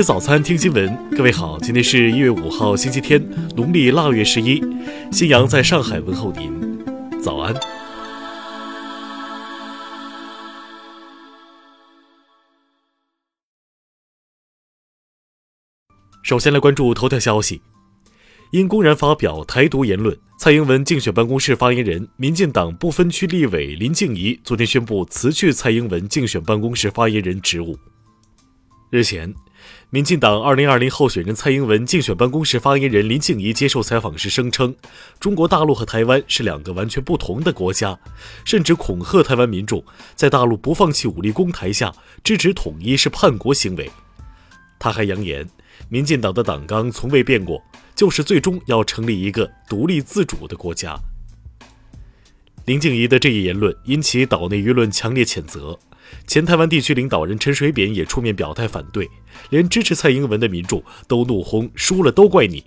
吃早餐，听新闻。各位好，今天是一月五号，星期天，农历腊月十一。新阳在上海问候您，早安。首先来关注头条消息，因公然发表台独言论，蔡英文竞选办公室发言人、民进党不分区立委林静怡昨天宣布辞去蔡英文竞选办公室发言人职务。日前，民进党2020候选人蔡英文竞选办公室发言人林静怡接受采访时声称，中国大陆和台湾是两个完全不同的国家，甚至恐吓台湾民众，在大陆不放弃武力攻台下支持统一是叛国行为。他还扬言，民进党的党纲从未变过，就是最终要成立一个独立自主的国家。林静怡的这一言论引起岛内舆论强烈谴责。前台湾地区领导人陈水扁也出面表态反对，连支持蔡英文的民众都怒轰：“输了都怪你！”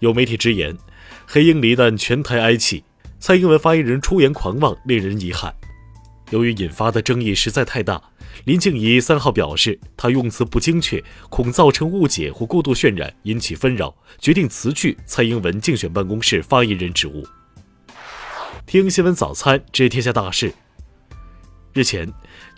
有媒体直言：“黑鹰离弹，全台哀泣。”蔡英文发言人出言狂妄，令人遗憾。由于引发的争议实在太大，林静怡三号表示，他用词不精确，恐造成误解或过度渲染，引起纷扰，决定辞去蔡英文竞选办公室发言人职务。听新闻早餐，知天下大事。日前，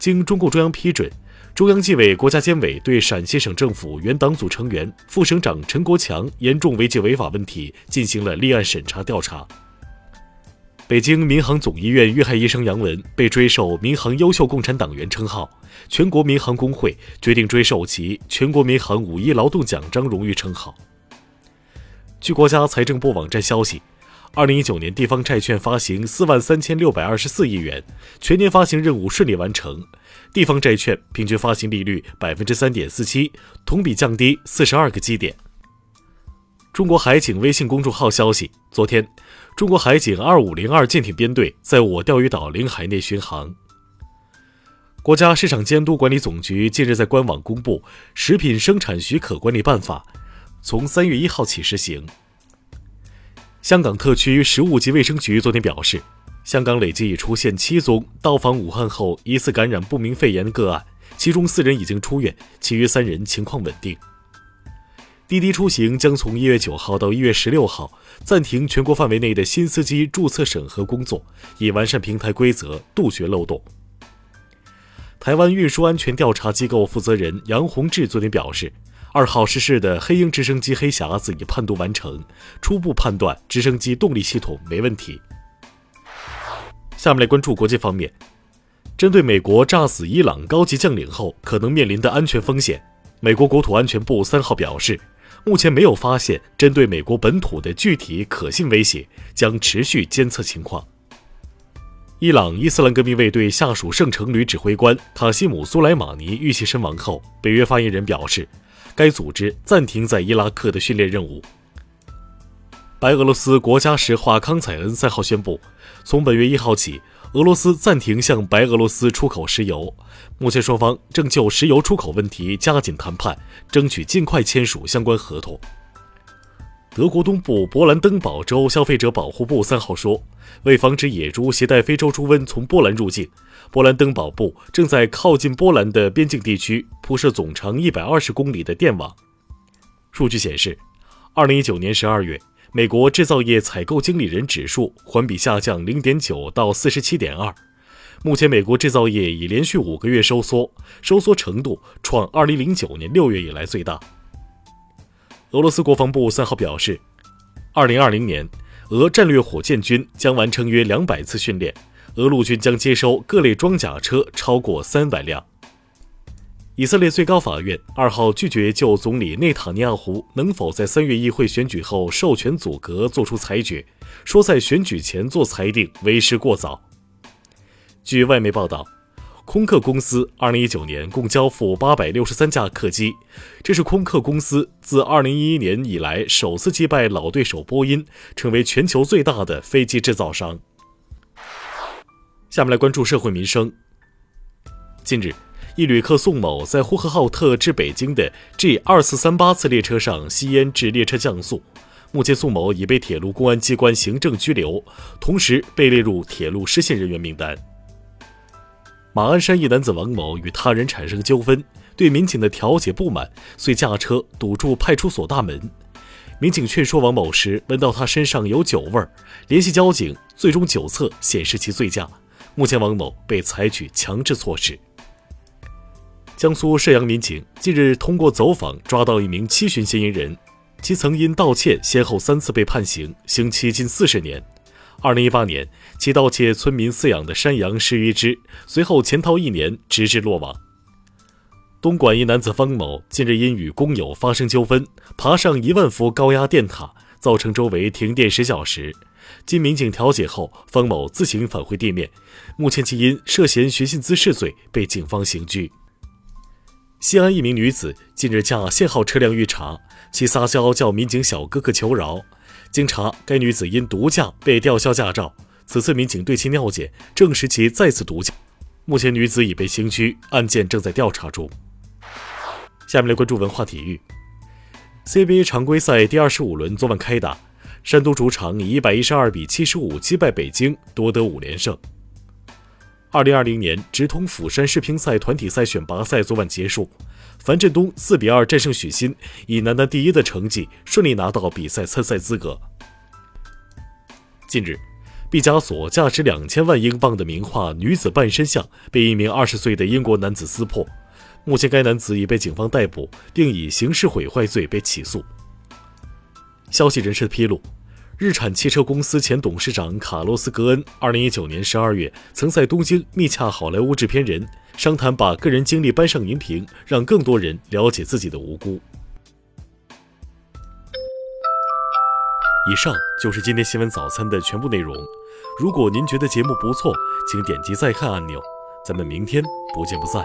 经中共中央批准，中央纪委国家监委对陕西省政府原党组成员、副省长陈国强严重违纪违法问题进行了立案审查调查。北京民航总医院遇害医生杨文被追授民航优秀共产党员称号，全国民航工会决定追授其全国民航五一劳动奖章荣誉称号。据国家财政部网站消息。二零一九年地方债券发行四万三千六百二十四亿元，全年发行任务顺利完成，地方债券平均发行利率百分之三点四七，同比降低四十二个基点。中国海警微信公众号消息，昨天，中国海警二五零二舰艇编队在我钓鱼岛领海内巡航。国家市场监督管理总局近日在官网公布《食品生产许可管理办法》，从三月一号起实行。香港特区食物及卫生局昨天表示，香港累计已出现七宗到访武汉后疑似感染不明肺炎个案，其中四人已经出院，其余三人情况稳定。滴滴出行将从一月九号到一月十六号暂停全国范围内的新司机注册审核工作，以完善平台规则，杜绝漏洞。台湾运输安全调查机构负责人杨洪志昨天表示。二号失事的黑鹰直升机黑匣子已判读完成，初步判断直升机动力系统没问题。下面来关注国际方面，针对美国炸死伊朗高级将领后可能面临的安全风险，美国国土安全部三号表示，目前没有发现针对美国本土的具体可信威胁，将持续监测情况。伊朗伊斯兰革命卫队下属圣城旅指挥官塔西姆·苏莱马尼遇袭身亡后，北约发言人表示。该组织暂停在伊拉克的训练任务。白俄罗斯国家石化康采恩三号宣布，从本月一号起，俄罗斯暂停向白俄罗斯出口石油。目前双方正就石油出口问题加紧谈判，争取尽快签署相关合同。德国东部勃兰登堡州消费者保护部三号说，为防止野猪携带非洲猪瘟从波兰入境，勃兰登堡部正在靠近波兰的边境地区铺设总长一百二十公里的电网。数据显示，二零一九年十二月，美国制造业采购经理人指数环比下降零点九到四十七点二。目前，美国制造业已连续五个月收缩，收缩程度创二零零九年六月以来最大。俄罗斯国防部三号表示，二零二零年，俄战略火箭军将完成约两百次训练，俄陆军将接收各类装甲车超过三百辆。以色列最高法院二号拒绝就总理内塔尼亚胡能否在三月议会选举后授权阻隔作出裁决，说在选举前做裁定为时过早。据外媒报道。空客公司2019年共交付863架客机，这是空客公司自2011年以来首次击败老对手波音，成为全球最大的飞机制造商。下面来关注社会民生。近日，一旅客宋某在呼和浩特至北京的 G2438 次列车上吸烟致列车降速，目前宋某已被铁路公安机关行政拘留，同时被列入铁路失信人员名单。马鞍山一男子王某与他人产生纠纷，对民警的调解不满，遂驾车堵住派出所大门。民警劝说王某时，闻到他身上有酒味儿，联系交警，最终酒测显示其醉驾。目前王某被采取强制措施。江苏射阳民警近日通过走访抓到一名七旬嫌疑人，其曾因盗窃先后三次被判刑，刑期近四十年。二零一八年，其盗窃村民饲养的山羊十余只，随后潜逃一年，直至落网。东莞一男子方某近日因与工友发生纠纷，爬上一万伏高压电塔，造成周围停电十小时。经民警调解后，方某自行返回地面。目前其因涉嫌寻衅滋事罪被警方刑拘。西安一名女子近日驾限号车辆遇查，其撒娇叫民警小哥哥求饶。经查，该女子因毒驾被吊销驾照。此次民警对其尿检，证实其再次毒驾。目前女子已被刑拘，案件正在调查中。下面来关注文化体育。CBA 常规赛第二十五轮昨晚开打，山东主场以一百一十二比七十五击败北京，夺得五连胜。二零二零年直通釜山世乒赛团体赛选拔赛昨晚结束，樊振东四比二战胜许昕，以男单第一的成绩顺利拿到比赛参赛资格。近日，毕加索价值两千万英镑的名画女子半身像被一名二十岁的英国男子撕破。目前，该男子已被警方逮捕，并以刑事毁坏罪被起诉。消息人士披露，日产汽车公司前董事长卡洛斯·格恩，二零一九年十二月曾在东京密洽好莱坞制片人，商谈把个人经历搬上荧屏，让更多人了解自己的无辜。以上就是今天新闻早餐的全部内容。如果您觉得节目不错，请点击再看按钮。咱们明天不见不散。